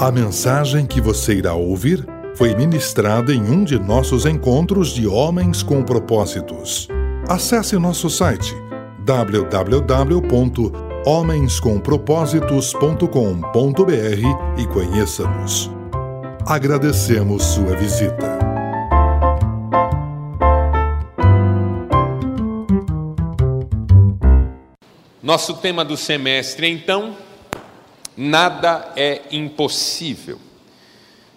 A mensagem que você irá ouvir foi ministrada em um de nossos encontros de Homens com Propósitos. Acesse nosso site www.homenscompropósitos.com.br e conheça-nos. Agradecemos sua visita. Nosso tema do semestre, então, nada é impossível.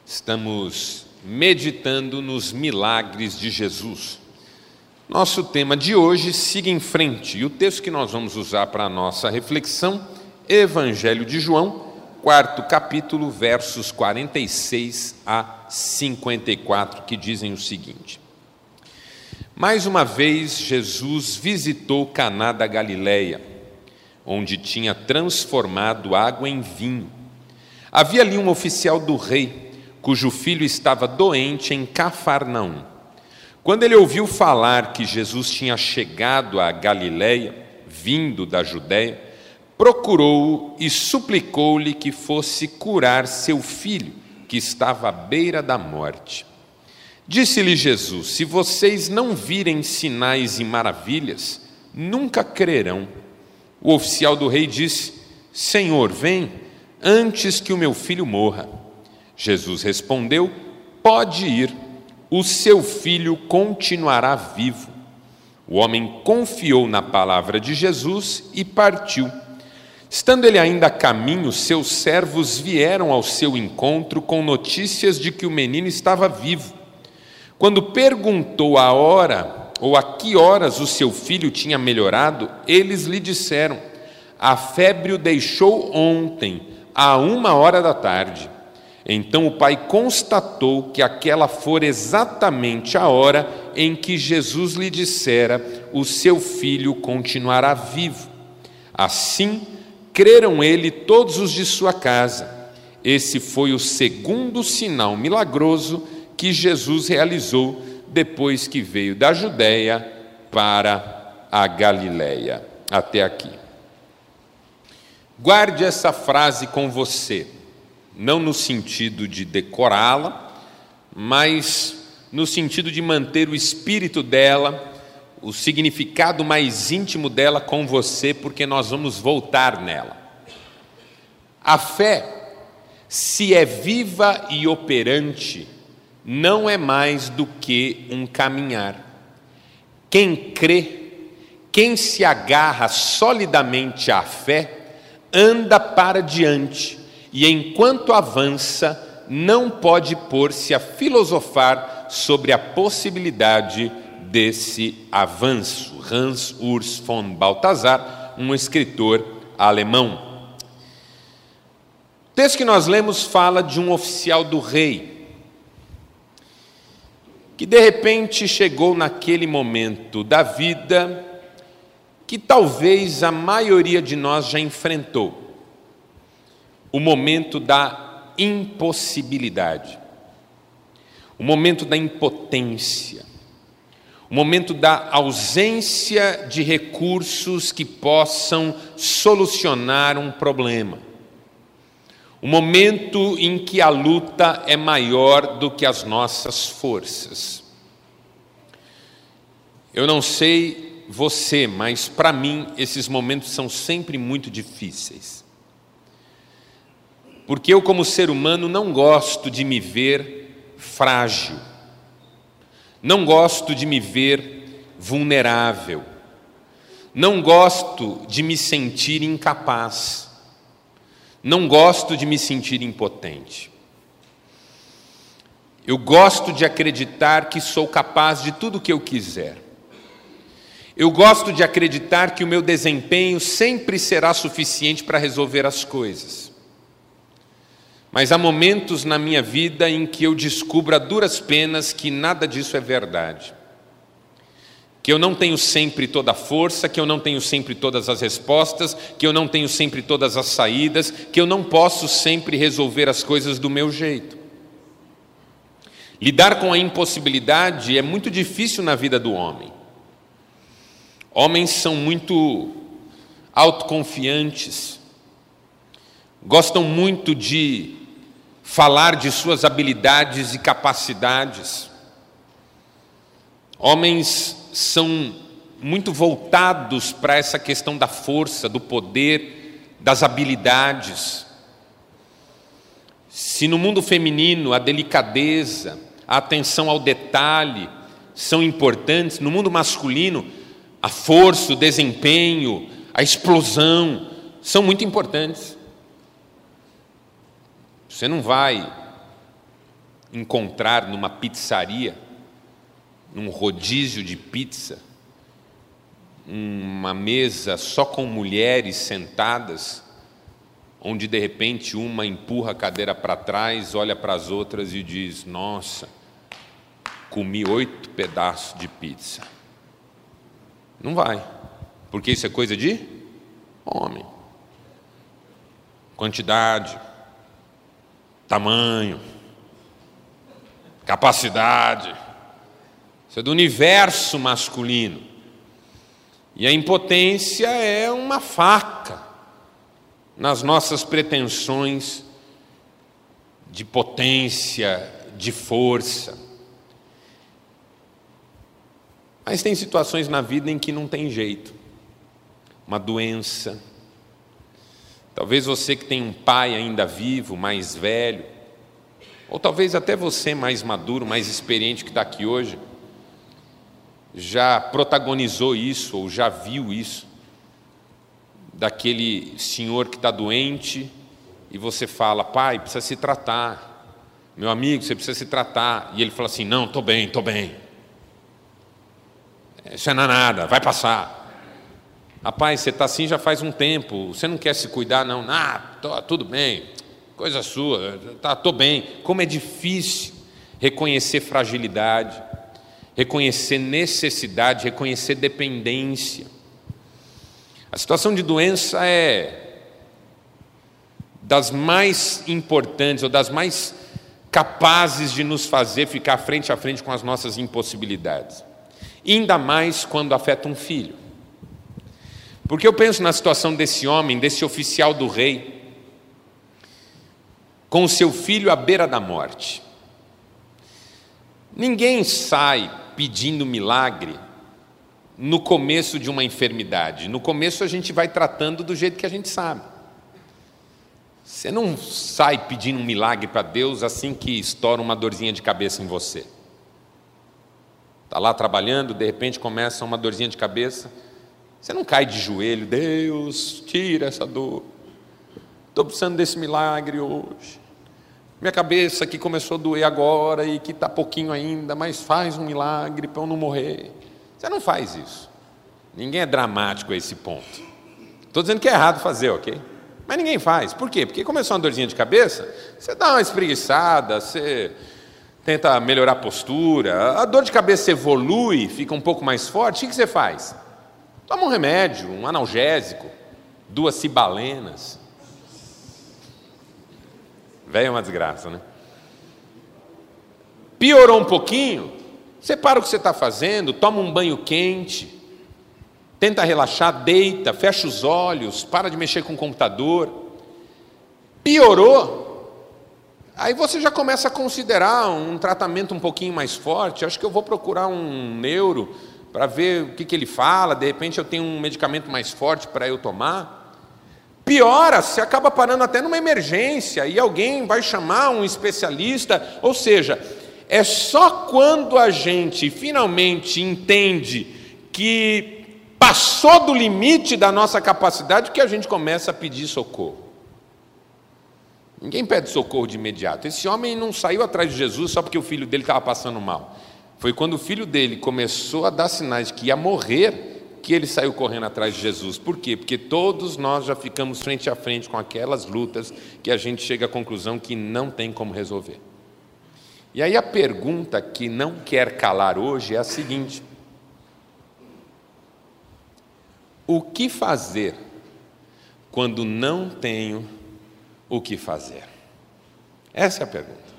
Estamos meditando nos milagres de Jesus. Nosso tema de hoje siga em frente, e o texto que nós vamos usar para a nossa reflexão, Evangelho de João, quarto capítulo, versos 46 a 54, que dizem o seguinte: Mais uma vez Jesus visitou Caná da Galileia onde tinha transformado água em vinho. Havia ali um oficial do rei, cujo filho estava doente em Cafarnaum. Quando ele ouviu falar que Jesus tinha chegado a Galiléia, vindo da Judéia, procurou-o e suplicou-lhe que fosse curar seu filho, que estava à beira da morte. Disse-lhe Jesus: Se vocês não virem sinais e maravilhas, nunca crerão. O oficial do rei disse: Senhor, vem antes que o meu filho morra. Jesus respondeu: Pode ir, o seu filho continuará vivo. O homem confiou na palavra de Jesus e partiu. Estando ele ainda a caminho, seus servos vieram ao seu encontro com notícias de que o menino estava vivo. Quando perguntou a hora ou a que horas o seu filho tinha melhorado, eles lhe disseram: A febre o deixou ontem, a uma hora da tarde. Então o pai constatou que aquela fora exatamente a hora em que Jesus lhe dissera: O seu filho continuará vivo. Assim, creram ele todos os de sua casa. Esse foi o segundo sinal milagroso que Jesus realizou depois que veio da Judéia para a Galiléia. Até aqui. Guarde essa frase com você, não no sentido de decorá-la, mas no sentido de manter o espírito dela, o significado mais íntimo dela com você, porque nós vamos voltar nela. A fé, se é viva e operante, não é mais do que um caminhar. Quem crê, quem se agarra solidamente à fé, anda para diante e, enquanto avança, não pode pôr-se a filosofar sobre a possibilidade desse avanço. Hans Urs von Balthasar, um escritor alemão. O texto que nós lemos fala de um oficial do rei, que de repente chegou naquele momento da vida que talvez a maioria de nós já enfrentou. O momento da impossibilidade, o momento da impotência, o momento da ausência de recursos que possam solucionar um problema, o momento em que a luta é maior do que as nossas forças. Eu não sei você, mas para mim esses momentos são sempre muito difíceis. Porque eu, como ser humano, não gosto de me ver frágil, não gosto de me ver vulnerável, não gosto de me sentir incapaz. Não gosto de me sentir impotente. Eu gosto de acreditar que sou capaz de tudo o que eu quiser. Eu gosto de acreditar que o meu desempenho sempre será suficiente para resolver as coisas. Mas há momentos na minha vida em que eu descubro a duras penas que nada disso é verdade que eu não tenho sempre toda a força, que eu não tenho sempre todas as respostas, que eu não tenho sempre todas as saídas, que eu não posso sempre resolver as coisas do meu jeito. Lidar com a impossibilidade é muito difícil na vida do homem. Homens são muito autoconfiantes, gostam muito de falar de suas habilidades e capacidades. Homens são muito voltados para essa questão da força, do poder, das habilidades. Se no mundo feminino a delicadeza, a atenção ao detalhe são importantes, no mundo masculino a força, o desempenho, a explosão são muito importantes. Você não vai encontrar numa pizzaria, num rodízio de pizza, uma mesa só com mulheres sentadas, onde de repente uma empurra a cadeira para trás, olha para as outras e diz: Nossa, comi oito pedaços de pizza. Não vai, porque isso é coisa de homem. Quantidade, tamanho, capacidade. Isso é do universo masculino. E a impotência é uma faca nas nossas pretensões de potência, de força. Mas tem situações na vida em que não tem jeito. Uma doença. Talvez você que tem um pai ainda vivo, mais velho, ou talvez até você mais maduro, mais experiente que está aqui hoje, já protagonizou isso ou já viu isso, daquele senhor que está doente e você fala, pai, precisa se tratar, meu amigo, você precisa se tratar, e ele fala assim: não, estou bem, estou bem, isso é nada, vai passar. Rapaz, você está assim já faz um tempo, você não quer se cuidar, não, ah, tô, tudo bem, coisa sua, tá, estou bem. Como é difícil reconhecer fragilidade reconhecer necessidade, reconhecer dependência. A situação de doença é das mais importantes ou das mais capazes de nos fazer ficar frente a frente com as nossas impossibilidades. Ainda mais quando afeta um filho. Porque eu penso na situação desse homem, desse oficial do rei, com o seu filho à beira da morte. Ninguém sai pedindo milagre no começo de uma enfermidade. No começo a gente vai tratando do jeito que a gente sabe. Você não sai pedindo um milagre para Deus assim que estoura uma dorzinha de cabeça em você. Está lá trabalhando, de repente começa uma dorzinha de cabeça. Você não cai de joelho, Deus, tira essa dor. Estou precisando desse milagre hoje. Minha cabeça que começou a doer agora e que está pouquinho ainda, mas faz um milagre para eu não morrer. Você não faz isso. Ninguém é dramático a esse ponto. Estou dizendo que é errado fazer, ok? Mas ninguém faz. Por quê? Porque começou uma dorzinha de cabeça, você dá uma espreguiçada, você tenta melhorar a postura, a dor de cabeça evolui, fica um pouco mais forte, o que você faz? Toma um remédio, um analgésico, duas cibalenas, Velho é uma desgraça, né? Piorou um pouquinho, você para o que você está fazendo, toma um banho quente, tenta relaxar, deita, fecha os olhos, para de mexer com o computador. Piorou, aí você já começa a considerar um tratamento um pouquinho mais forte. Acho que eu vou procurar um neuro para ver o que, que ele fala. De repente eu tenho um medicamento mais forte para eu tomar. Piora, você acaba parando até numa emergência e alguém vai chamar um especialista. Ou seja, é só quando a gente finalmente entende que passou do limite da nossa capacidade que a gente começa a pedir socorro. Ninguém pede socorro de imediato. Esse homem não saiu atrás de Jesus só porque o filho dele estava passando mal. Foi quando o filho dele começou a dar sinais que ia morrer que ele saiu correndo atrás de Jesus. Por quê? Porque todos nós já ficamos frente a frente com aquelas lutas que a gente chega à conclusão que não tem como resolver. E aí a pergunta que não quer calar hoje é a seguinte: O que fazer quando não tenho o que fazer? Essa é a pergunta.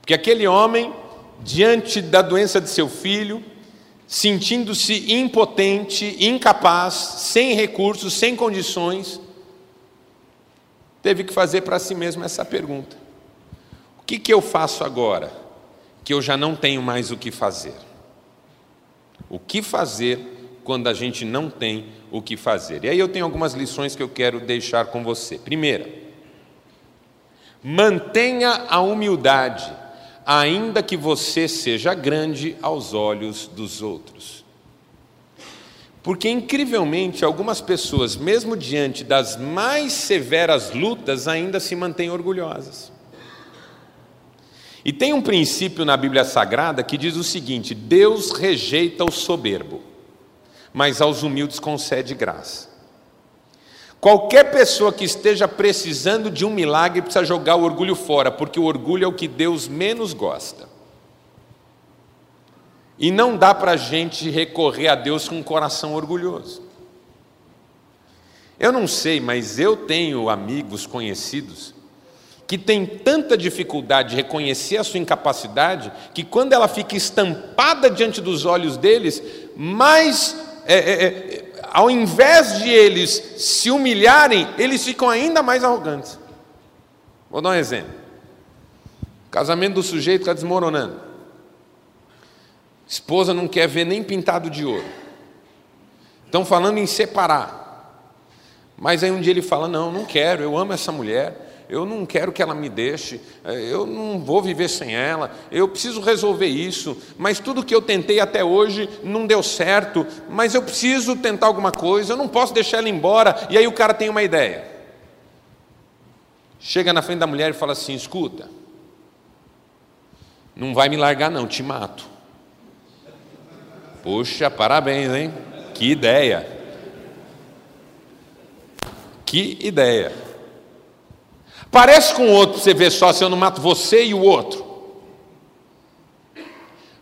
Porque aquele homem, diante da doença de seu filho, sentindo-se impotente, incapaz, sem recursos, sem condições, teve que fazer para si mesmo essa pergunta: que, que eu faço agora? Que eu já não tenho mais o que fazer. O que fazer quando a gente não tem o que fazer? E aí eu tenho algumas lições que eu quero deixar com você. Primeira, mantenha a humildade, ainda que você seja grande aos olhos dos outros. Porque, incrivelmente, algumas pessoas, mesmo diante das mais severas lutas, ainda se mantêm orgulhosas. E tem um princípio na Bíblia Sagrada que diz o seguinte: Deus rejeita o soberbo, mas aos humildes concede graça. Qualquer pessoa que esteja precisando de um milagre precisa jogar o orgulho fora, porque o orgulho é o que Deus menos gosta. E não dá para a gente recorrer a Deus com um coração orgulhoso. Eu não sei, mas eu tenho amigos conhecidos que têm tanta dificuldade de reconhecer a sua incapacidade, que quando ela fica estampada diante dos olhos deles, mais é, é, é ao invés de eles se humilharem, eles ficam ainda mais arrogantes. Vou dar um exemplo. O casamento do sujeito está desmoronando. Esposa não quer ver nem pintado de ouro. Estão falando em separar. Mas aí um dia ele fala: Não, não quero, eu amo essa mulher eu não quero que ela me deixe, é, eu não vou viver sem ela, eu preciso resolver isso, mas tudo que eu tentei até hoje não deu certo, mas eu preciso tentar alguma coisa, eu não posso deixar ela embora. E aí o cara tem uma ideia. Chega na frente da mulher e fala assim: escuta, não vai me largar, não, te mato. Poxa, parabéns, hein? Que ideia. Que ideia. Parece com o outro você ver só se eu não mato você e o outro.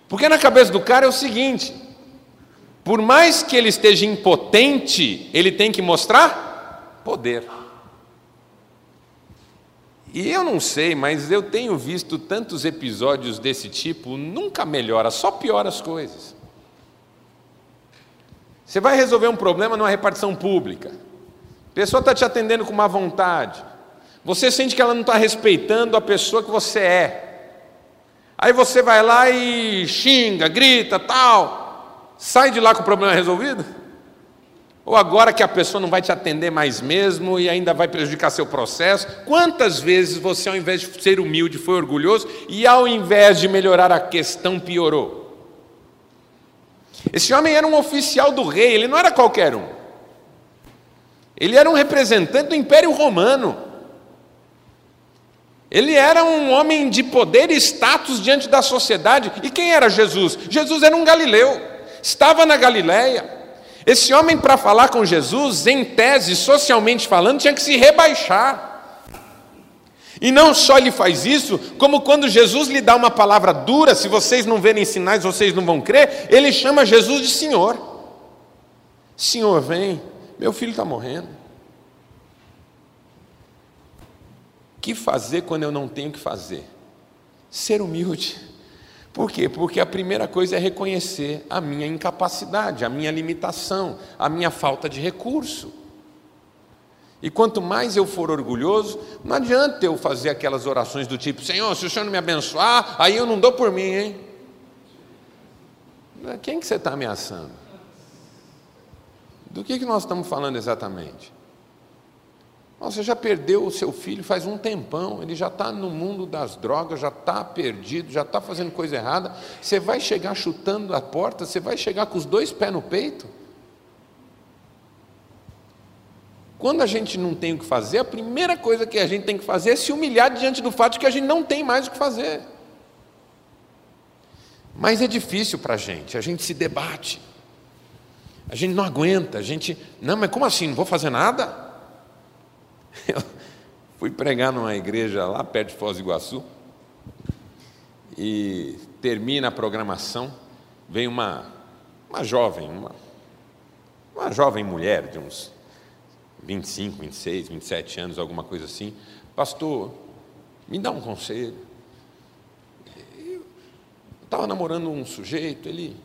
Porque na cabeça do cara é o seguinte: por mais que ele esteja impotente, ele tem que mostrar poder. E eu não sei, mas eu tenho visto tantos episódios desse tipo, nunca melhora, só piora as coisas. Você vai resolver um problema numa repartição pública. A pessoa está te atendendo com má vontade. Você sente que ela não está respeitando a pessoa que você é. Aí você vai lá e xinga, grita, tal. Sai de lá com o problema resolvido? Ou agora que a pessoa não vai te atender mais mesmo e ainda vai prejudicar seu processo? Quantas vezes você, ao invés de ser humilde, foi orgulhoso e, ao invés de melhorar a questão, piorou? Esse homem era um oficial do rei, ele não era qualquer um. Ele era um representante do Império Romano. Ele era um homem de poder e status diante da sociedade. E quem era Jesus? Jesus era um galileu, estava na Galiléia. Esse homem, para falar com Jesus, em tese, socialmente falando, tinha que se rebaixar. E não só ele faz isso, como quando Jesus lhe dá uma palavra dura, se vocês não verem sinais, vocês não vão crer, ele chama Jesus de Senhor. Senhor, vem, meu filho está morrendo. Que fazer quando eu não tenho que fazer? Ser humilde. Por quê? Porque a primeira coisa é reconhecer a minha incapacidade, a minha limitação, a minha falta de recurso. E quanto mais eu for orgulhoso, não adianta eu fazer aquelas orações do tipo: Senhor, se o Senhor não me abençoar, aí eu não dou por mim, hein? Quem que você está ameaçando? Do que, que nós estamos falando exatamente? Você já perdeu o seu filho faz um tempão, ele já está no mundo das drogas, já está perdido, já está fazendo coisa errada. Você vai chegar chutando a porta, você vai chegar com os dois pés no peito? Quando a gente não tem o que fazer, a primeira coisa que a gente tem que fazer é se humilhar diante do fato de que a gente não tem mais o que fazer. Mas é difícil para a gente, a gente se debate, a gente não aguenta, a gente, não, mas como assim? Não vou fazer nada? Eu fui pregar numa igreja lá perto de Foz do Iguaçu e termina a programação, vem uma, uma jovem, uma, uma jovem mulher de uns 25, 26, 27 anos, alguma coisa assim, pastor, me dá um conselho. Eu estava namorando um sujeito, ele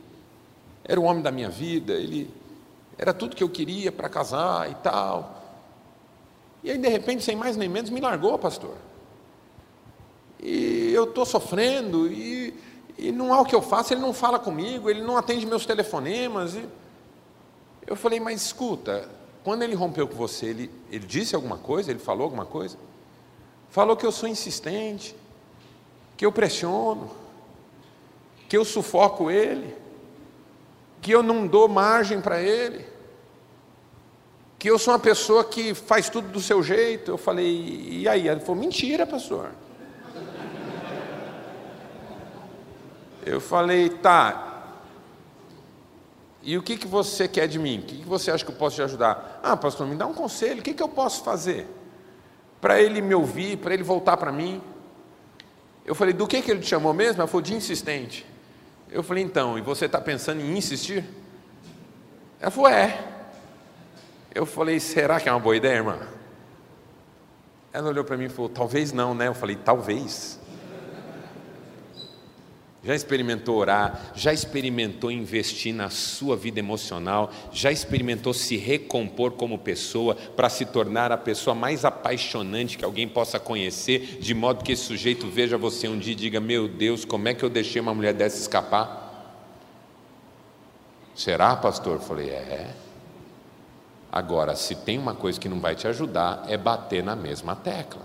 era o homem da minha vida, ele era tudo que eu queria para casar e tal. E aí, de repente, sem mais nem menos, me largou, pastor. e eu estou sofrendo, e, e não há o que eu faço, ele não fala comigo, ele não atende meus telefonemas. E... Eu falei, mas escuta, quando ele rompeu com você, ele, ele disse alguma coisa? Ele falou alguma coisa? Falou que eu sou insistente, que eu pressiono, que eu sufoco ele, que eu não dou margem para ele, que eu sou uma pessoa que faz tudo do seu jeito. Eu falei, e aí? Ele falou, mentira, pastor. Eu falei, tá. E o que, que você quer de mim? O que, que você acha que eu posso te ajudar? Ah, pastor, me dá um conselho. O que, que eu posso fazer? Para ele me ouvir, para ele voltar para mim. Eu falei, do que, que ele te chamou mesmo? Ela falou, de insistente. Eu falei, então, e você está pensando em insistir? Ela falou, é. Eu falei, será que é uma boa ideia, irmã? Ela olhou para mim e falou, talvez não, né? Eu falei, talvez. Já experimentou orar? Já experimentou investir na sua vida emocional? Já experimentou se recompor como pessoa para se tornar a pessoa mais apaixonante que alguém possa conhecer, de modo que esse sujeito veja você um dia e diga: Meu Deus, como é que eu deixei uma mulher dessa escapar? Será, pastor? Eu falei: É. Agora, se tem uma coisa que não vai te ajudar, é bater na mesma tecla.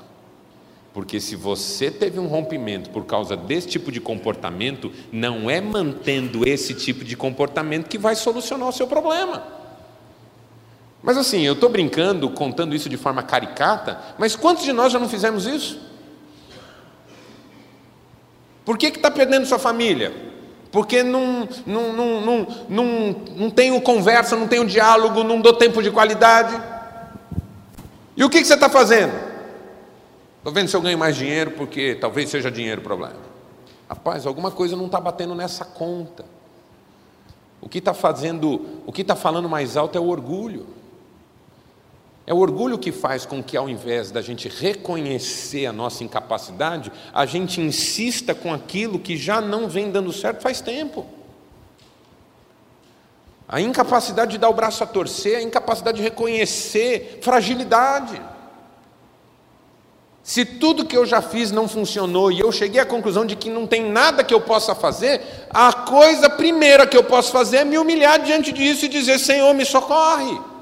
Porque se você teve um rompimento por causa desse tipo de comportamento, não é mantendo esse tipo de comportamento que vai solucionar o seu problema. Mas assim, eu estou brincando, contando isso de forma caricata, mas quantos de nós já não fizemos isso? Por que está perdendo sua família? Porque não, não, não, não, não, não tenho conversa, não tenho diálogo, não dou tempo de qualidade. E o que, que você está fazendo? Estou vendo se eu ganho mais dinheiro, porque talvez seja dinheiro o problema. Rapaz, alguma coisa não está batendo nessa conta. O que está fazendo, o que está falando mais alto é o orgulho. É o orgulho que faz com que, ao invés da gente reconhecer a nossa incapacidade, a gente insista com aquilo que já não vem dando certo faz tempo. A incapacidade de dar o braço a torcer, a incapacidade de reconhecer fragilidade. Se tudo que eu já fiz não funcionou e eu cheguei à conclusão de que não tem nada que eu possa fazer, a coisa primeira que eu posso fazer é me humilhar diante disso e dizer: Senhor, me socorre.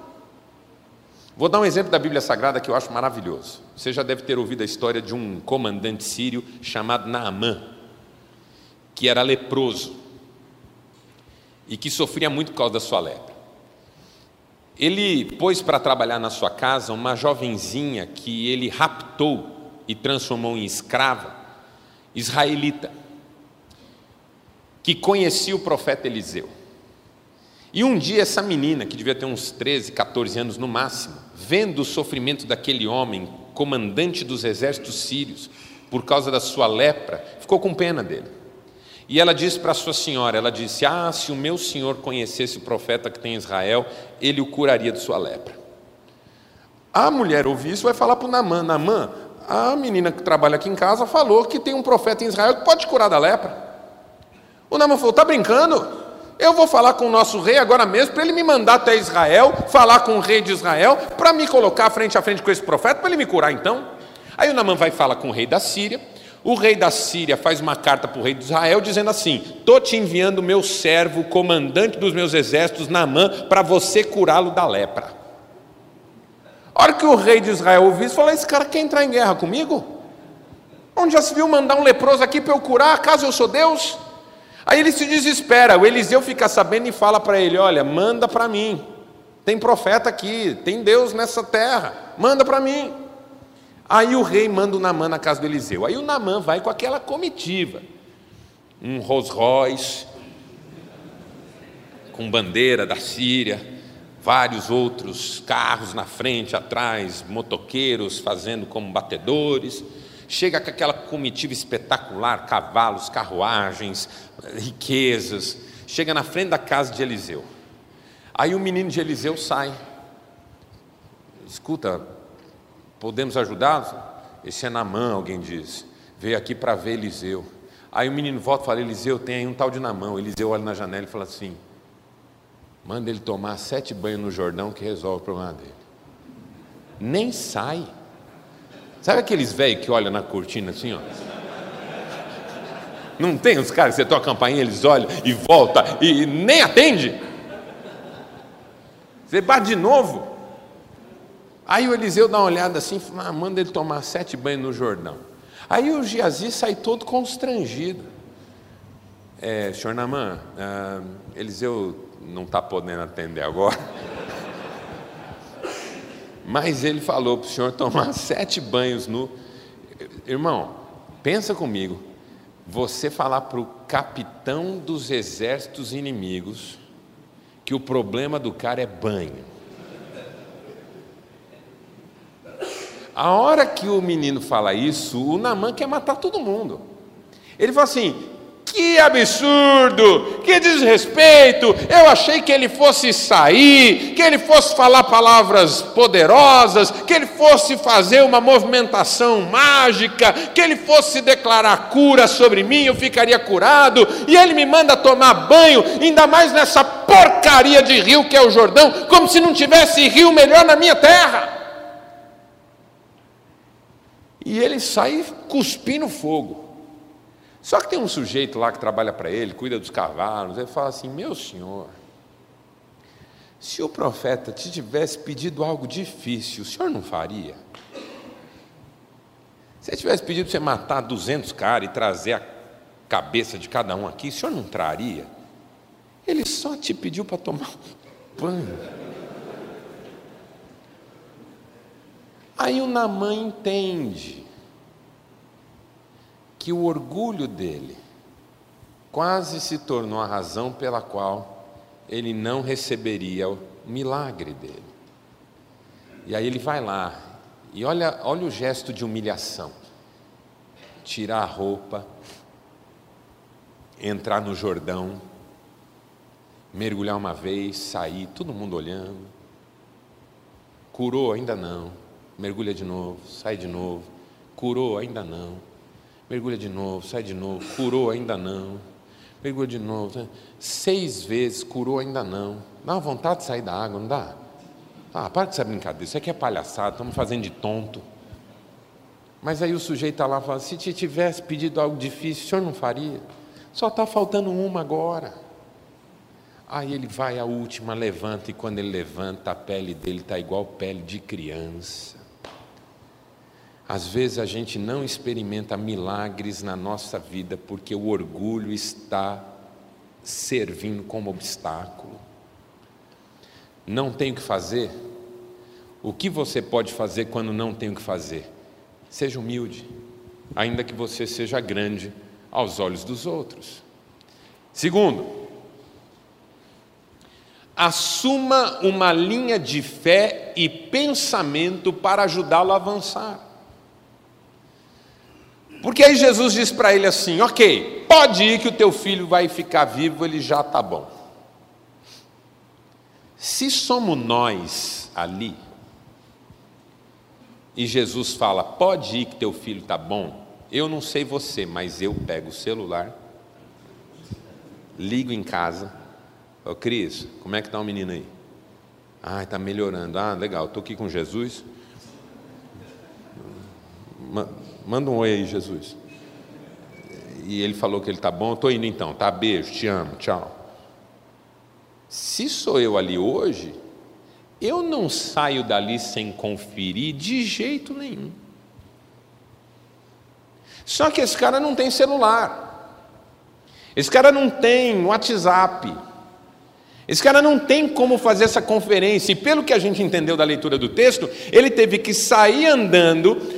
Vou dar um exemplo da Bíblia Sagrada que eu acho maravilhoso. Você já deve ter ouvido a história de um comandante sírio chamado Naamã, que era leproso e que sofria muito por causa da sua lepra. Ele pôs para trabalhar na sua casa uma jovenzinha que ele raptou e transformou em escrava, israelita, que conhecia o profeta Eliseu. E um dia essa menina, que devia ter uns 13, 14 anos no máximo, vendo o sofrimento daquele homem, comandante dos exércitos sírios, por causa da sua lepra, ficou com pena dele. E ela disse para sua senhora, ela disse: "Ah, se o meu senhor conhecesse o profeta que tem em Israel, ele o curaria de sua lepra." A mulher ouviu isso, vai falar para o Namã: Namã, a menina que trabalha aqui em casa falou que tem um profeta em Israel que pode curar da lepra. O Naaman falou: está brincando? Eu vou falar com o nosso rei agora mesmo para ele me mandar até Israel, falar com o rei de Israel, para me colocar frente a frente com esse profeta, para ele me curar então. Aí o Naaman vai falar com o rei da Síria. O rei da Síria faz uma carta para o rei de Israel dizendo assim: Estou te enviando meu servo, comandante dos meus exércitos, Naamã, para você curá-lo da lepra. A hora que o rei de Israel ouviu isso, falou: Esse cara quer entrar em guerra comigo? Onde já se viu mandar um leproso aqui para eu curar? Acaso eu sou Deus? Aí ele se desespera. O Eliseu fica sabendo e fala para ele: Olha, manda para mim. Tem profeta aqui, tem Deus nessa terra, manda para mim. Aí o rei manda o Namã na casa do Eliseu. Aí o Namã vai com aquela comitiva, um Rolls Royce, com bandeira da Síria, vários outros carros na frente, atrás, motoqueiros fazendo como batedores. Chega com aquela comitiva espetacular, cavalos, carruagens, riquezas. Chega na frente da casa de Eliseu. Aí o menino de Eliseu sai. Escuta, podemos ajudar? Esse é Namã, alguém diz. Veio aqui para ver Eliseu. Aí o menino volta e fala: Eliseu, tem aí um tal de Namã. Eliseu olha na janela e fala assim: Manda ele tomar sete banhos no Jordão que resolve o problema dele. Nem sai. Sabe aqueles velhos que olham na cortina assim, ó? Não tem os caras, você toca a campainha, eles olham e volta e nem atende. Você bate de novo. Aí o Eliseu dá uma olhada assim, ah, manda ele tomar sete banhos no Jordão. Aí o Giazi sai todo constrangido. É, senhor Namã, ah, Eliseu não está podendo atender agora. Mas ele falou para o senhor tomar sete banhos no. Irmão, pensa comigo. Você falar para o capitão dos exércitos inimigos que o problema do cara é banho. A hora que o menino fala isso, o Namã quer matar todo mundo. Ele fala assim: que absurdo, que desrespeito. Eu achei que ele fosse sair, que ele fosse falar palavras poderosas, que ele fosse fazer uma movimentação mágica, que ele fosse declarar cura sobre mim, eu ficaria curado. E ele me manda tomar banho, ainda mais nessa porcaria de rio que é o Jordão, como se não tivesse rio melhor na minha terra. E ele sai cuspindo fogo. Só que tem um sujeito lá que trabalha para ele, cuida dos cavalos, ele fala assim: Meu senhor, se o profeta te tivesse pedido algo difícil, o senhor não faria? Se ele tivesse pedido para você matar 200 caras e trazer a cabeça de cada um aqui, o senhor não traria? Ele só te pediu para tomar banho. Aí o Namã entende que o orgulho dele quase se tornou a razão pela qual ele não receberia o milagre dele. E aí ele vai lá e olha, olha o gesto de humilhação: tirar a roupa, entrar no Jordão, mergulhar uma vez, sair, todo mundo olhando. Curou? Ainda não. Mergulha de novo, sai de novo. Curou? Ainda não mergulha de novo, sai de novo, curou ainda não, mergulha de novo, seis vezes curou ainda não, dá uma vontade de sair da água, não dá? Ah, para com essa brincadeira, isso aqui é palhaçada, estamos fazendo de tonto. Mas aí o sujeito está lá falando, se te tivesse pedido algo difícil, o senhor não faria? Só está faltando uma agora. Aí ele vai a última, levanta, e quando ele levanta, a pele dele está igual pele de criança. Às vezes a gente não experimenta milagres na nossa vida porque o orgulho está servindo como obstáculo. Não tem o que fazer? O que você pode fazer quando não tem o que fazer? Seja humilde, ainda que você seja grande aos olhos dos outros. Segundo, assuma uma linha de fé e pensamento para ajudá-lo a avançar. Porque aí Jesus diz para ele assim: Ok, pode ir que o teu filho vai ficar vivo, ele já está bom. Se somos nós ali, e Jesus fala: Pode ir que teu filho está bom, eu não sei você, mas eu pego o celular, ligo em casa. Ô Cris, como é que está o menino aí? Ah, está melhorando. Ah, legal, estou aqui com Jesus. Manda um oi aí, Jesus. E ele falou que ele está bom, estou indo então, tá? Beijo, te amo, tchau. Se sou eu ali hoje, eu não saio dali sem conferir de jeito nenhum. Só que esse cara não tem celular. Esse cara não tem WhatsApp. Esse cara não tem como fazer essa conferência. E pelo que a gente entendeu da leitura do texto, ele teve que sair andando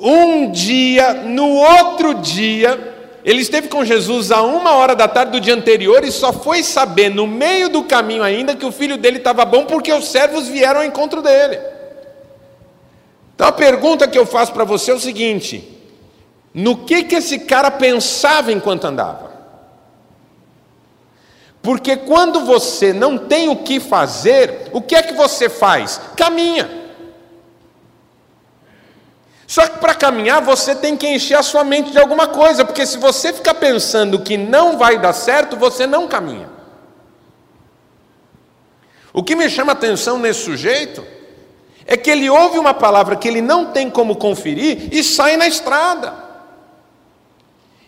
um dia, no outro dia, ele esteve com Jesus a uma hora da tarde do dia anterior e só foi saber no meio do caminho ainda que o filho dele estava bom porque os servos vieram ao encontro dele. Então a pergunta que eu faço para você é o seguinte: no que que esse cara pensava enquanto andava? Porque quando você não tem o que fazer, o que é que você faz? Caminha. Só que para caminhar você tem que encher a sua mente de alguma coisa, porque se você ficar pensando que não vai dar certo, você não caminha. O que me chama a atenção nesse sujeito é que ele ouve uma palavra que ele não tem como conferir e sai na estrada.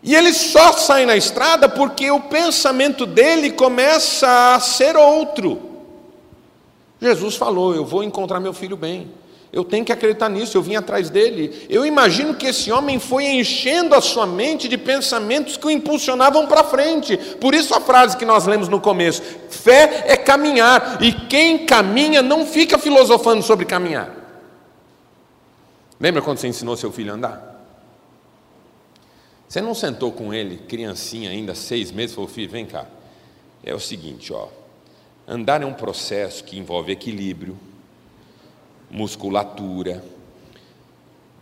E ele só sai na estrada porque o pensamento dele começa a ser outro. Jesus falou: Eu vou encontrar meu filho bem. Eu tenho que acreditar nisso, eu vim atrás dele. Eu imagino que esse homem foi enchendo a sua mente de pensamentos que o impulsionavam para frente. Por isso a frase que nós lemos no começo: fé é caminhar, e quem caminha não fica filosofando sobre caminhar. Lembra quando você ensinou seu filho a andar? Você não sentou com ele, criancinha ainda, seis meses, falou, filho, vem cá. É o seguinte, ó. Andar é um processo que envolve equilíbrio, musculatura,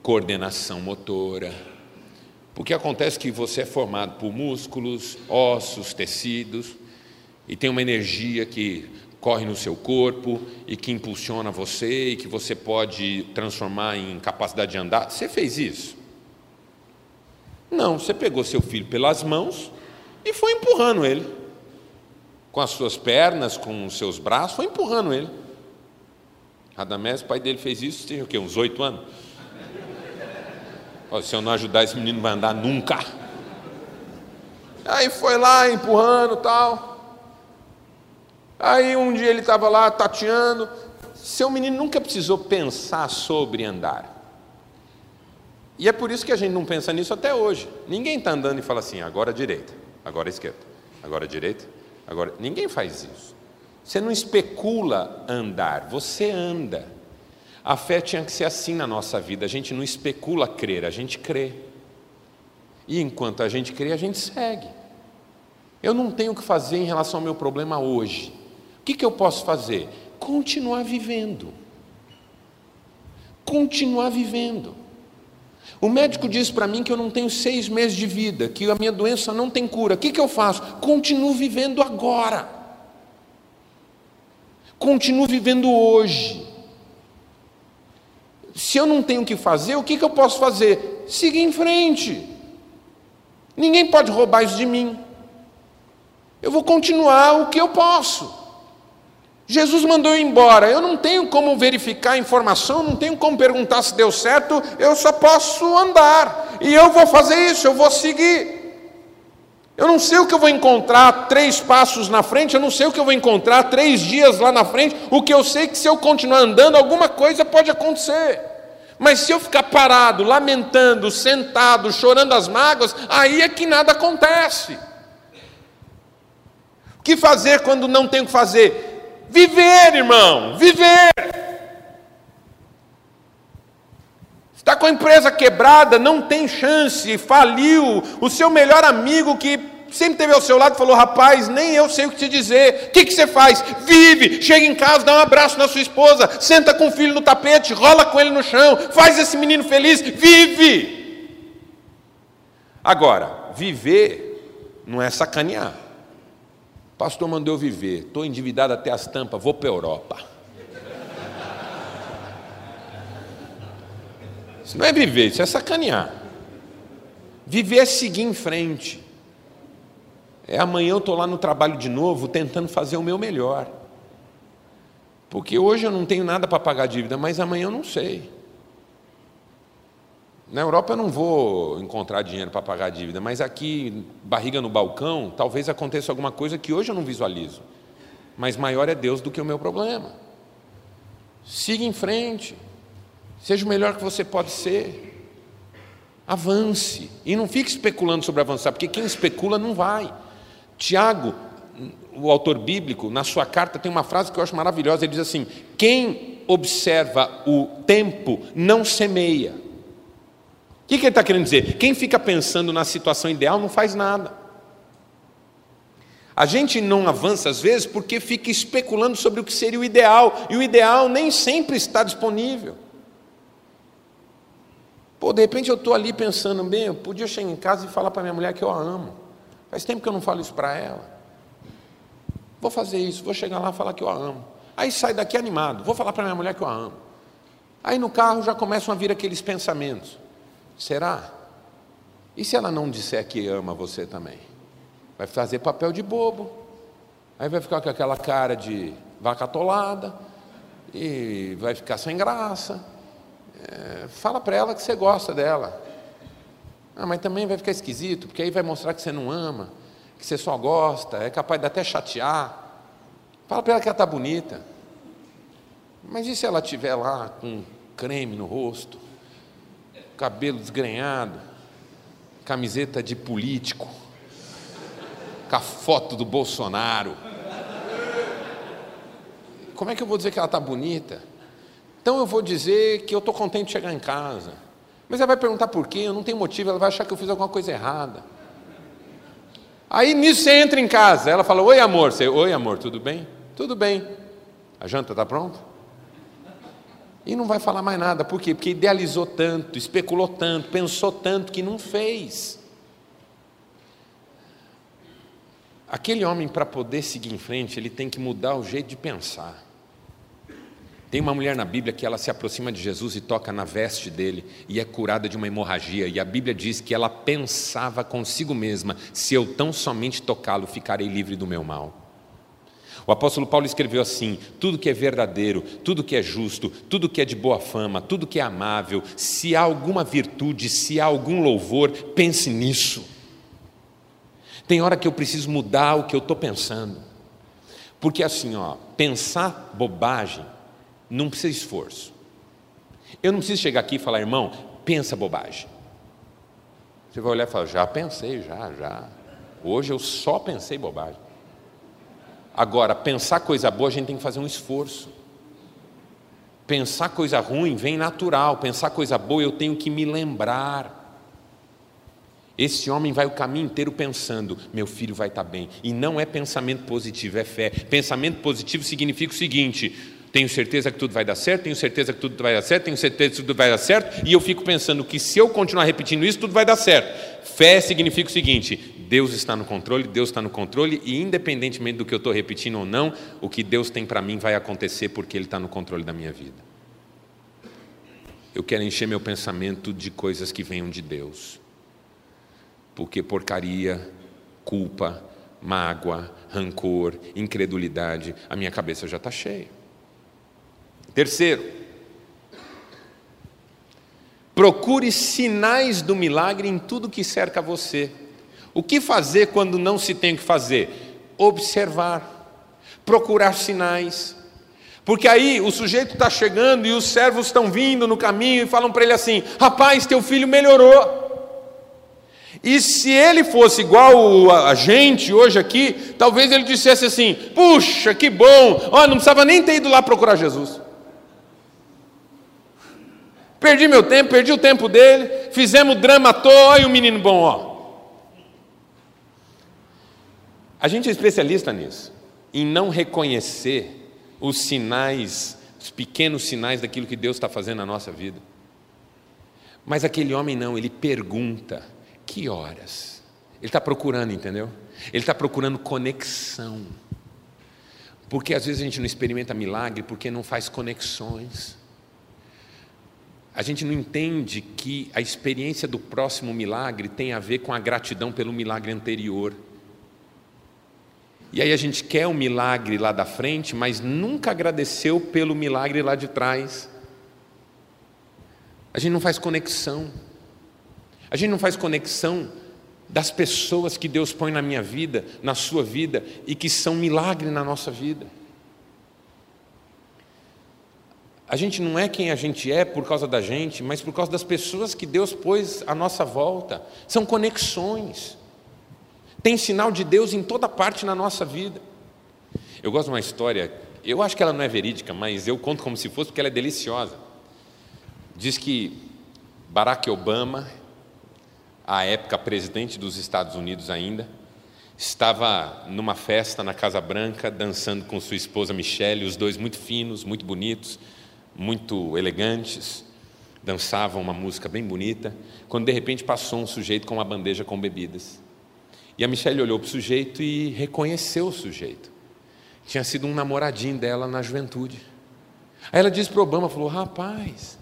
coordenação motora. Porque acontece que você é formado por músculos, ossos, tecidos, e tem uma energia que corre no seu corpo e que impulsiona você e que você pode transformar em capacidade de andar. Você fez isso? Não, você pegou seu filho pelas mãos e foi empurrando ele. Com as suas pernas, com os seus braços, foi empurrando ele. Radamés, o pai dele fez isso, tem o quê? Uns oito anos? se eu não ajudar esse menino, não vai andar nunca. Aí foi lá empurrando tal. Aí um dia ele estava lá tateando. Seu menino nunca precisou pensar sobre andar. E é por isso que a gente não pensa nisso até hoje. Ninguém está andando e fala assim, agora direita, agora esquerda, agora direita, agora. Ninguém faz isso. Você não especula andar, você anda. A fé tinha que ser assim na nossa vida. A gente não especula crer, a gente crê. E enquanto a gente crê, a gente segue. Eu não tenho o que fazer em relação ao meu problema hoje. O que, que eu posso fazer? Continuar vivendo. Continuar vivendo. O médico diz para mim que eu não tenho seis meses de vida, que a minha doença não tem cura. O que, que eu faço? Continuo vivendo agora. Continuo vivendo hoje. Se eu não tenho o que fazer, o que, que eu posso fazer? Seguir em frente. Ninguém pode roubar isso de mim. Eu vou continuar o que eu posso. Jesus mandou eu embora. Eu não tenho como verificar a informação, não tenho como perguntar se deu certo, eu só posso andar. E eu vou fazer isso, eu vou seguir. Eu não sei o que eu vou encontrar três passos na frente, eu não sei o que eu vou encontrar três dias lá na frente. O que eu sei é que se eu continuar andando, alguma coisa pode acontecer. Mas se eu ficar parado, lamentando, sentado, chorando as mágoas, aí é que nada acontece. O que fazer quando não tem o que fazer? Viver, irmão, viver. Está com a empresa quebrada, não tem chance, faliu. O seu melhor amigo que sempre teve ao seu lado falou: Rapaz, nem eu sei o que te dizer. O que, que você faz? Vive, chega em casa, dá um abraço na sua esposa, senta com o filho no tapete, rola com ele no chão, faz esse menino feliz, vive. Agora, viver não é sacanear. Pastor mandou eu viver, estou endividado até as tampas, vou para a Europa. Isso não é viver, isso é sacanear. Viver é seguir em frente. É amanhã eu estou lá no trabalho de novo, tentando fazer o meu melhor. Porque hoje eu não tenho nada para pagar dívida, mas amanhã eu não sei. Na Europa eu não vou encontrar dinheiro para pagar dívida, mas aqui, barriga no balcão, talvez aconteça alguma coisa que hoje eu não visualizo. Mas maior é Deus do que o meu problema. Siga em frente. Seja o melhor que você pode ser. Avance. E não fique especulando sobre avançar, porque quem especula não vai. Tiago, o autor bíblico, na sua carta tem uma frase que eu acho maravilhosa. Ele diz assim: Quem observa o tempo não semeia. O que, ele está querendo dizer? Quem fica pensando na situação ideal não faz nada. A gente não avança às vezes porque fica especulando sobre o que seria o ideal, e o ideal nem sempre está disponível. Pô, de repente eu estou ali pensando, bem, eu podia chegar em casa e falar para minha mulher que eu a amo. Faz tempo que eu não falo isso para ela. Vou fazer isso, vou chegar lá e falar que eu a amo. Aí sai daqui animado, vou falar para minha mulher que eu a amo. Aí no carro já começam a vir aqueles pensamentos. Será? E se ela não disser que ama você também? Vai fazer papel de bobo. Aí vai ficar com aquela cara de vaca atolada. E vai ficar sem graça. É, fala para ela que você gosta dela. Ah, mas também vai ficar esquisito, porque aí vai mostrar que você não ama, que você só gosta, é capaz de até chatear. Fala para ela que ela está bonita. Mas e se ela estiver lá com creme no rosto, cabelo desgrenhado, camiseta de político, com a foto do Bolsonaro? Como é que eu vou dizer que ela está bonita? Então eu vou dizer que eu estou contente de chegar em casa. Mas ela vai perguntar por quê, eu não tenho motivo, ela vai achar que eu fiz alguma coisa errada. Aí nisso você entra em casa, ela fala: Oi amor, você, Oi amor, tudo bem? Tudo bem. A janta está pronta? E não vai falar mais nada, por quê? Porque idealizou tanto, especulou tanto, pensou tanto que não fez. Aquele homem, para poder seguir em frente, ele tem que mudar o jeito de pensar. Tem uma mulher na Bíblia que ela se aproxima de Jesus e toca na veste dele e é curada de uma hemorragia. E a Bíblia diz que ela pensava consigo mesma: se eu tão somente tocá-lo, ficarei livre do meu mal. O apóstolo Paulo escreveu assim: tudo que é verdadeiro, tudo que é justo, tudo que é de boa fama, tudo que é amável, se há alguma virtude, se há algum louvor, pense nisso. Tem hora que eu preciso mudar o que eu estou pensando. Porque assim, ó, pensar bobagem não precisa esforço. Eu não preciso chegar aqui e falar, irmão, pensa bobagem. Você vai olhar e falar, já pensei, já, já. Hoje eu só pensei bobagem. Agora, pensar coisa boa, a gente tem que fazer um esforço. Pensar coisa ruim vem natural, pensar coisa boa eu tenho que me lembrar. Esse homem vai o caminho inteiro pensando: meu filho vai estar bem. E não é pensamento positivo, é fé. Pensamento positivo significa o seguinte: tenho certeza que tudo vai dar certo, tenho certeza que tudo vai dar certo, tenho certeza que tudo vai dar certo, e eu fico pensando que se eu continuar repetindo isso, tudo vai dar certo. Fé significa o seguinte: Deus está no controle, Deus está no controle, e independentemente do que eu estou repetindo ou não, o que Deus tem para mim vai acontecer porque Ele está no controle da minha vida. Eu quero encher meu pensamento de coisas que venham de Deus porque porcaria, culpa, mágoa, rancor, incredulidade, a minha cabeça já está cheia. Terceiro, procure sinais do milagre em tudo que cerca você. O que fazer quando não se tem o que fazer? Observar, procurar sinais. Porque aí o sujeito está chegando e os servos estão vindo no caminho e falam para ele assim: rapaz, teu filho melhorou. E se ele fosse igual a gente hoje aqui, talvez ele dissesse assim: puxa, que bom, ó, não precisava nem ter ido lá procurar Jesus. Perdi meu tempo, perdi o tempo dele, fizemos drama à toa, olha o menino bom, ó. A gente é especialista nisso, em não reconhecer os sinais, os pequenos sinais daquilo que Deus está fazendo na nossa vida. Mas aquele homem não, ele pergunta, que horas? Ele está procurando, entendeu? Ele está procurando conexão. Porque às vezes a gente não experimenta milagre porque não faz conexões. A gente não entende que a experiência do próximo milagre tem a ver com a gratidão pelo milagre anterior. E aí a gente quer o milagre lá da frente, mas nunca agradeceu pelo milagre lá de trás. A gente não faz conexão. A gente não faz conexão das pessoas que Deus põe na minha vida, na sua vida e que são milagre na nossa vida. A gente não é quem a gente é por causa da gente, mas por causa das pessoas que Deus pôs à nossa volta. São conexões. Tem sinal de Deus em toda parte na nossa vida. Eu gosto de uma história, eu acho que ela não é verídica, mas eu conto como se fosse porque ela é deliciosa. Diz que Barack Obama à época presidente dos Estados Unidos ainda, estava numa festa na Casa Branca, dançando com sua esposa Michelle, os dois muito finos, muito bonitos, muito elegantes, dançavam uma música bem bonita, quando de repente passou um sujeito com uma bandeja com bebidas. E a Michelle olhou para o sujeito e reconheceu o sujeito. Tinha sido um namoradinho dela na juventude. Aí ela disse para Obama, falou, rapaz,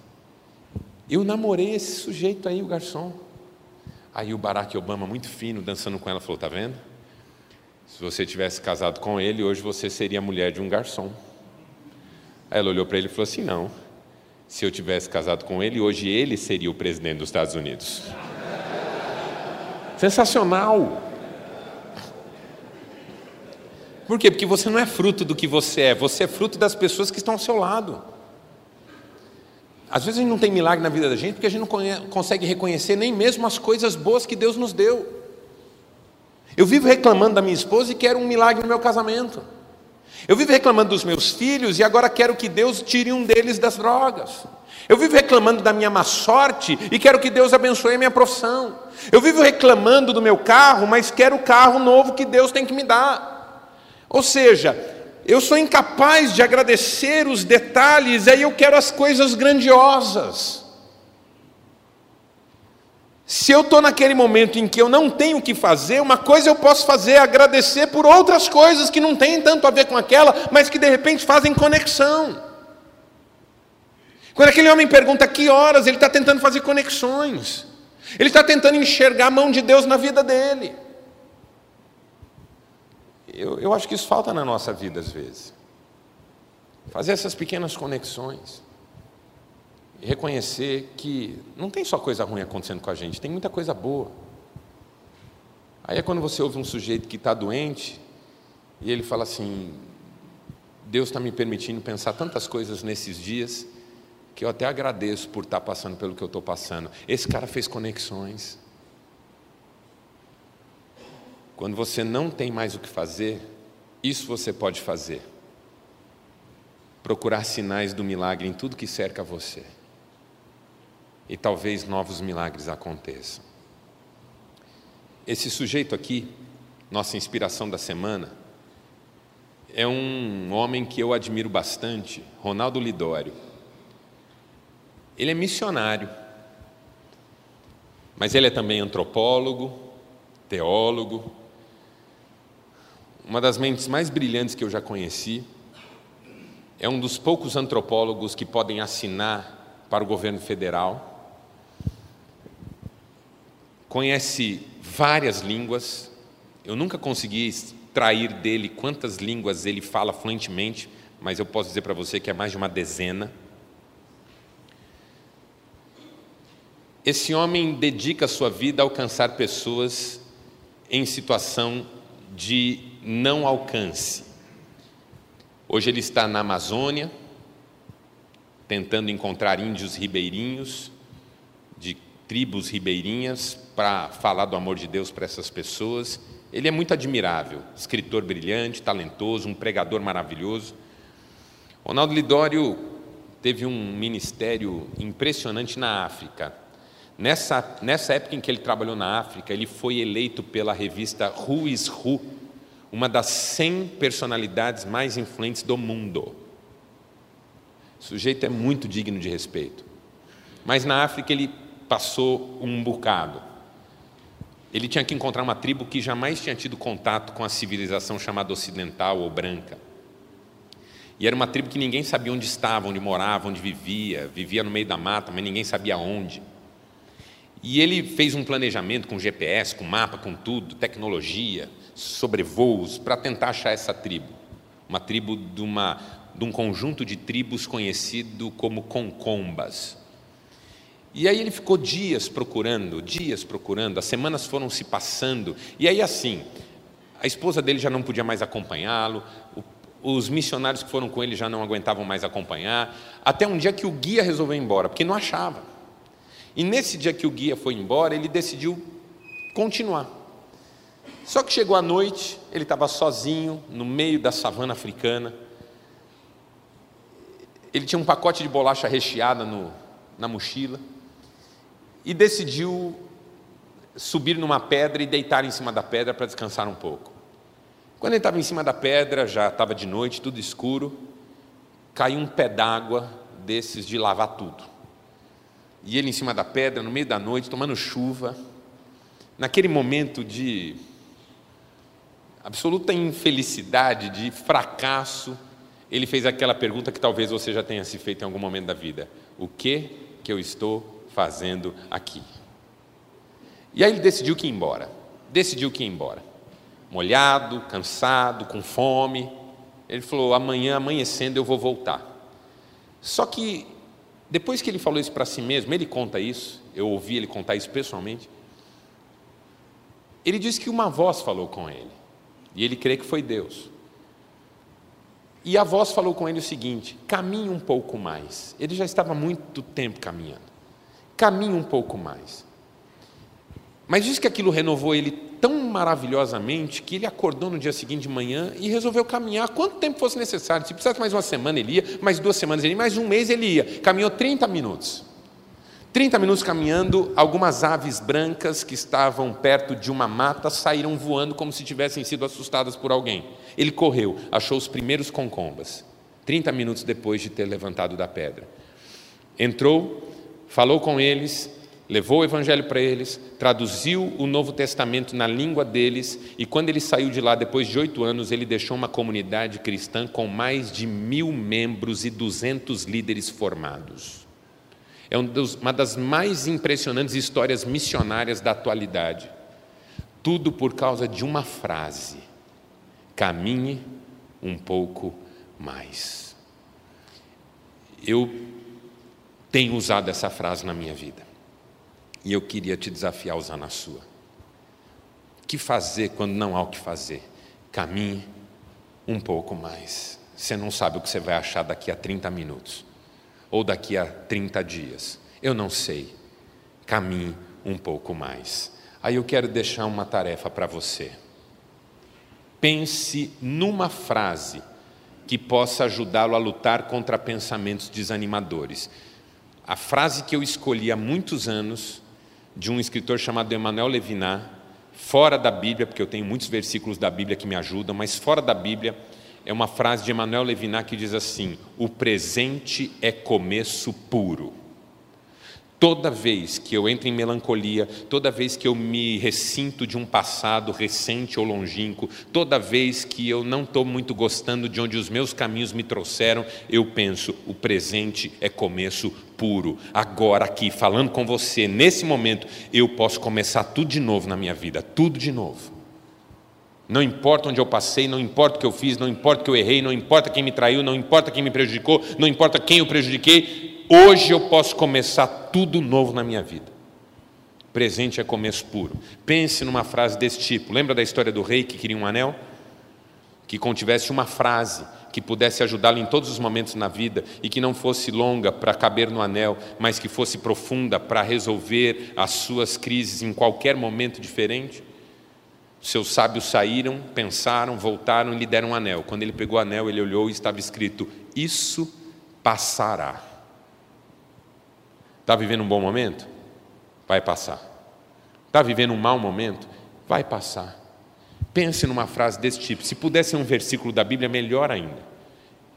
eu namorei esse sujeito aí, o garçom. Aí o Barack Obama, muito fino, dançando com ela, falou: Tá vendo? Se você tivesse casado com ele, hoje você seria a mulher de um garçom. Aí ela olhou para ele e falou assim: Não. Se eu tivesse casado com ele, hoje ele seria o presidente dos Estados Unidos. Sensacional. Por quê? Porque você não é fruto do que você é, você é fruto das pessoas que estão ao seu lado. Às vezes a gente não tem milagre na vida da gente porque a gente não consegue reconhecer nem mesmo as coisas boas que Deus nos deu. Eu vivo reclamando da minha esposa e quero um milagre no meu casamento. Eu vivo reclamando dos meus filhos e agora quero que Deus tire um deles das drogas. Eu vivo reclamando da minha má sorte e quero que Deus abençoe a minha profissão. Eu vivo reclamando do meu carro, mas quero o carro novo que Deus tem que me dar. Ou seja, eu sou incapaz de agradecer os detalhes, aí eu quero as coisas grandiosas. Se eu estou naquele momento em que eu não tenho o que fazer, uma coisa eu posso fazer é agradecer por outras coisas que não têm tanto a ver com aquela, mas que de repente fazem conexão. Quando aquele homem pergunta que horas, ele está tentando fazer conexões, ele está tentando enxergar a mão de Deus na vida dele. Eu, eu acho que isso falta na nossa vida às vezes. Fazer essas pequenas conexões. Reconhecer que não tem só coisa ruim acontecendo com a gente, tem muita coisa boa. Aí é quando você ouve um sujeito que está doente e ele fala assim: Deus está me permitindo pensar tantas coisas nesses dias que eu até agradeço por estar tá passando pelo que eu estou passando. Esse cara fez conexões. Quando você não tem mais o que fazer, isso você pode fazer. Procurar sinais do milagre em tudo que cerca você e talvez novos milagres aconteçam. Esse sujeito aqui, nossa inspiração da semana, é um homem que eu admiro bastante, Ronaldo Lidório. Ele é missionário, mas ele é também antropólogo, teólogo, uma das mentes mais brilhantes que eu já conheci. É um dos poucos antropólogos que podem assinar para o governo federal conhece várias línguas. Eu nunca consegui extrair dele quantas línguas ele fala fluentemente, mas eu posso dizer para você que é mais de uma dezena. Esse homem dedica sua vida a alcançar pessoas em situação de não alcance. Hoje ele está na Amazônia, tentando encontrar índios ribeirinhos, de tribos ribeirinhas, para falar do amor de Deus para essas pessoas. Ele é muito admirável, escritor brilhante, talentoso, um pregador maravilhoso. Ronaldo Lidório teve um ministério impressionante na África. Nessa, nessa época em que ele trabalhou na África, ele foi eleito pela revista Who is Who, uma das 100 personalidades mais influentes do mundo. O sujeito é muito digno de respeito. Mas na África ele passou um bocado. Ele tinha que encontrar uma tribo que jamais tinha tido contato com a civilização chamada ocidental ou branca. E era uma tribo que ninguém sabia onde estava, onde morava, onde vivia, vivia no meio da mata, mas ninguém sabia onde. E ele fez um planejamento com GPS, com mapa, com tudo, tecnologia, sobrevoos, para tentar achar essa tribo. Uma tribo de, uma, de um conjunto de tribos conhecido como concombas. E aí ele ficou dias procurando, dias procurando, as semanas foram se passando, e aí assim, a esposa dele já não podia mais acompanhá-lo, os missionários que foram com ele já não aguentavam mais acompanhar, até um dia que o guia resolveu ir embora, porque não achava. E nesse dia que o guia foi embora, ele decidiu continuar. Só que chegou a noite, ele estava sozinho, no meio da savana africana. Ele tinha um pacote de bolacha recheada no, na mochila e decidiu subir numa pedra e deitar em cima da pedra para descansar um pouco. Quando ele estava em cima da pedra, já estava de noite, tudo escuro, caiu um pé d'água desses de lavar tudo. E ele em cima da pedra, no meio da noite, tomando chuva, naquele momento de absoluta infelicidade, de fracasso, ele fez aquela pergunta que talvez você já tenha se feito em algum momento da vida: O que que eu estou fazendo aqui? E aí ele decidiu que ia embora. Decidiu que ia embora. Molhado, cansado, com fome. Ele falou: amanhã, amanhecendo, eu vou voltar. Só que, depois que ele falou isso para si mesmo, ele conta isso, eu ouvi ele contar isso pessoalmente. Ele diz que uma voz falou com ele, e ele crê que foi Deus. E a voz falou com ele o seguinte: caminhe um pouco mais. Ele já estava muito tempo caminhando. Caminhe um pouco mais. Mas diz que aquilo renovou ele tão maravilhosamente que ele acordou no dia seguinte de manhã e resolveu caminhar quanto tempo fosse necessário. Se precisasse mais uma semana, ele ia, mais duas semanas ele ia, mais um mês ele ia. Caminhou 30 minutos. 30 minutos caminhando, algumas aves brancas que estavam perto de uma mata saíram voando como se tivessem sido assustadas por alguém. Ele correu, achou os primeiros concombas, 30 minutos depois de ter levantado da pedra. Entrou, falou com eles, levou o evangelho para eles, traduziu o Novo Testamento na língua deles, e quando ele saiu de lá, depois de oito anos, ele deixou uma comunidade cristã com mais de mil membros e duzentos líderes formados. É uma das mais impressionantes histórias missionárias da atualidade. Tudo por causa de uma frase: caminhe um pouco mais. Eu tenho usado essa frase na minha vida e eu queria te desafiar a usar na sua. O que fazer quando não há o que fazer? Caminhe um pouco mais. Você não sabe o que você vai achar daqui a 30 minutos ou daqui a 30 dias. Eu não sei. Caminhe um pouco mais. Aí eu quero deixar uma tarefa para você. Pense numa frase que possa ajudá-lo a lutar contra pensamentos desanimadores. A frase que eu escolhi há muitos anos, de um escritor chamado Emmanuel Levinas, fora da Bíblia, porque eu tenho muitos versículos da Bíblia que me ajudam, mas fora da Bíblia, é uma frase de Emmanuel Levinas que diz assim: O presente é começo puro. Toda vez que eu entro em melancolia, toda vez que eu me ressinto de um passado recente ou longínquo, toda vez que eu não estou muito gostando de onde os meus caminhos me trouxeram, eu penso: o presente é começo puro. Agora, aqui, falando com você, nesse momento, eu posso começar tudo de novo na minha vida, tudo de novo. Não importa onde eu passei, não importa o que eu fiz, não importa o que eu errei, não importa quem me traiu, não importa quem me prejudicou, não importa quem eu prejudiquei, hoje eu posso começar tudo novo na minha vida. Presente é começo puro. Pense numa frase desse tipo. Lembra da história do rei que queria um anel? Que contivesse uma frase que pudesse ajudá-lo em todos os momentos na vida e que não fosse longa para caber no anel, mas que fosse profunda para resolver as suas crises em qualquer momento diferente? Seus sábios saíram, pensaram, voltaram e lhe deram um anel. Quando ele pegou o anel, ele olhou e estava escrito: Isso passará. Está vivendo um bom momento? Vai passar. Está vivendo um mau momento? Vai passar. Pense numa frase desse tipo. Se pudesse ser um versículo da Bíblia, melhor ainda.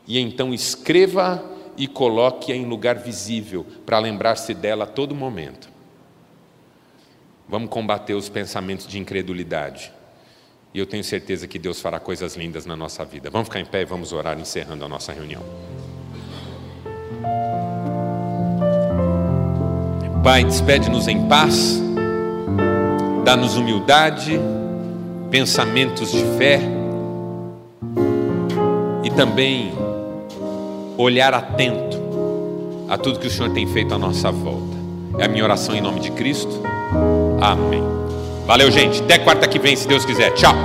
E então escreva e coloque-a em lugar visível para lembrar-se dela a todo momento. Vamos combater os pensamentos de incredulidade. E eu tenho certeza que Deus fará coisas lindas na nossa vida. Vamos ficar em pé e vamos orar encerrando a nossa reunião. Pai, despede-nos em paz, dá-nos humildade, pensamentos de fé e também olhar atento a tudo que o Senhor tem feito à nossa volta. É a minha oração em nome de Cristo. Amém. Valeu, gente. Até quarta que vem, se Deus quiser. Tchau.